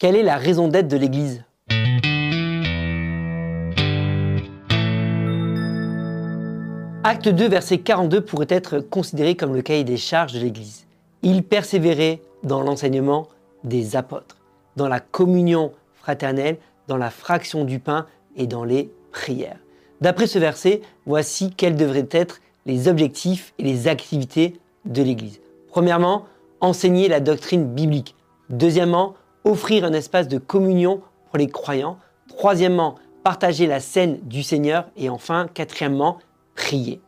Quelle est la raison d'être de l'Église? Acte 2, verset 42 pourrait être considéré comme le cahier des charges de l'Église. Il persévérait dans l'enseignement des apôtres, dans la communion fraternelle, dans la fraction du pain et dans les prières. D'après ce verset, voici quels devraient être les objectifs et les activités de l'Église. Premièrement, enseigner la doctrine biblique. Deuxièmement, offrir un espace de communion pour les croyants. Troisièmement, partager la scène du Seigneur. Et enfin, quatrièmement, prier.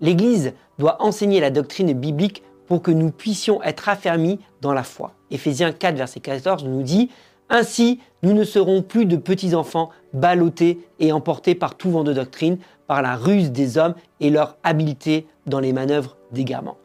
L'Église doit enseigner la doctrine biblique pour que nous puissions être affermis dans la foi. Éphésiens 4, verset 14 nous dit Ainsi, nous ne serons plus de petits enfants ballottés et emportés par tout vent de doctrine, par la ruse des hommes et leur habileté dans les manœuvres d'égarement.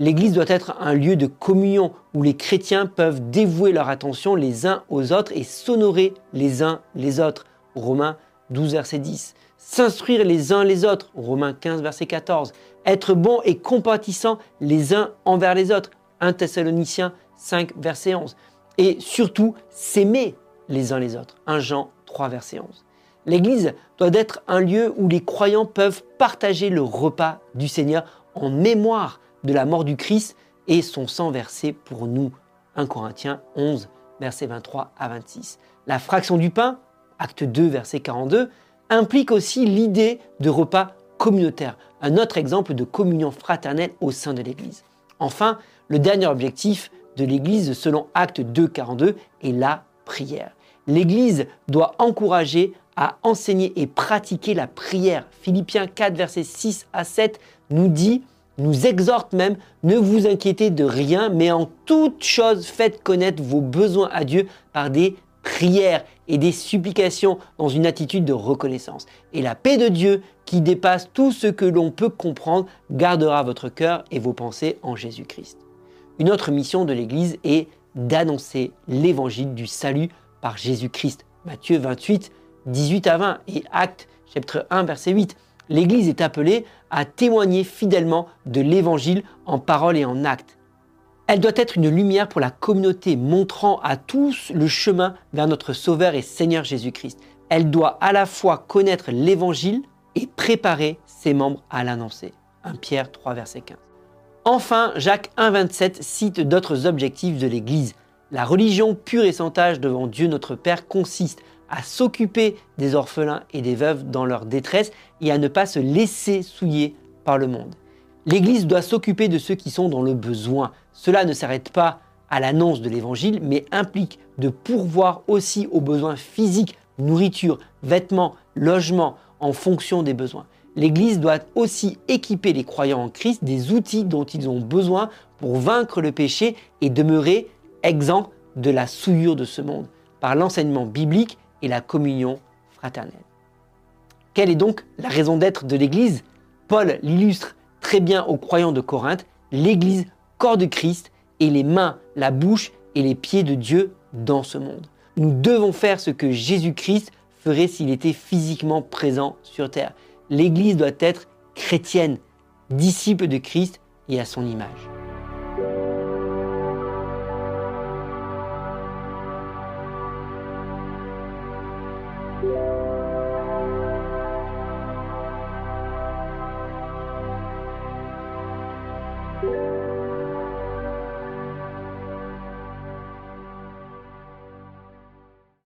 L'Église doit être un lieu de communion où les chrétiens peuvent dévouer leur attention les uns aux autres et s'honorer les uns les autres. Romains 12, verset 10. S'instruire les uns les autres. Romains 15, verset 14. Être bon et compatissant les uns envers les autres. 1 Thessaloniciens 5, verset 11. Et surtout, s'aimer les uns les autres. 1 Jean 3, verset 11. L'Église doit être un lieu où les croyants peuvent partager le repas du Seigneur en mémoire de la mort du Christ et son sang versé pour nous. 1 Corinthiens 11, versets 23 à 26. La fraction du pain, acte 2, verset 42, implique aussi l'idée de repas communautaire, un autre exemple de communion fraternelle au sein de l'Église. Enfin, le dernier objectif de l'Église selon acte 2, 42 est la prière. L'Église doit encourager à enseigner et pratiquer la prière. Philippiens 4, versets 6 à 7 nous dit, nous exhorte même, ne vous inquiétez de rien, mais en toute chose faites connaître vos besoins à Dieu par des prières et des supplications dans une attitude de reconnaissance. Et la paix de Dieu, qui dépasse tout ce que l'on peut comprendre, gardera votre cœur et vos pensées en Jésus-Christ. Une autre mission de l'Église est d'annoncer l'évangile du salut par Jésus-Christ. Matthieu 28, 18 à 20 et Actes chapitre 1 verset 8. L'Église est appelée à témoigner fidèlement de l'Évangile en parole et en acte. Elle doit être une lumière pour la communauté, montrant à tous le chemin vers notre Sauveur et Seigneur Jésus-Christ. Elle doit à la fois connaître l'Évangile et préparer ses membres à l'annoncer. 1 Pierre 3 verset 15. Enfin, Jacques 1,27 cite d'autres objectifs de l'Église. La religion pure et sans tâche devant Dieu notre Père consiste à s'occuper des orphelins et des veuves dans leur détresse et à ne pas se laisser souiller par le monde. L'Église doit s'occuper de ceux qui sont dans le besoin. Cela ne s'arrête pas à l'annonce de l'Évangile, mais implique de pourvoir aussi aux besoins physiques, nourriture, vêtements, logement, en fonction des besoins. L'Église doit aussi équiper les croyants en Christ des outils dont ils ont besoin pour vaincre le péché et demeurer exempts de la souillure de ce monde par l'enseignement biblique et la communion fraternelle. Quelle est donc la raison d'être de l'Église? Paul l'illustre très bien aux croyants de Corinthe, l'Église, corps de Christ, et les mains, la bouche et les pieds de Dieu dans ce monde. Nous devons faire ce que Jésus-Christ ferait s'il était physiquement présent sur terre. L'Église doit être chrétienne, disciple de Christ et à son image. thank you.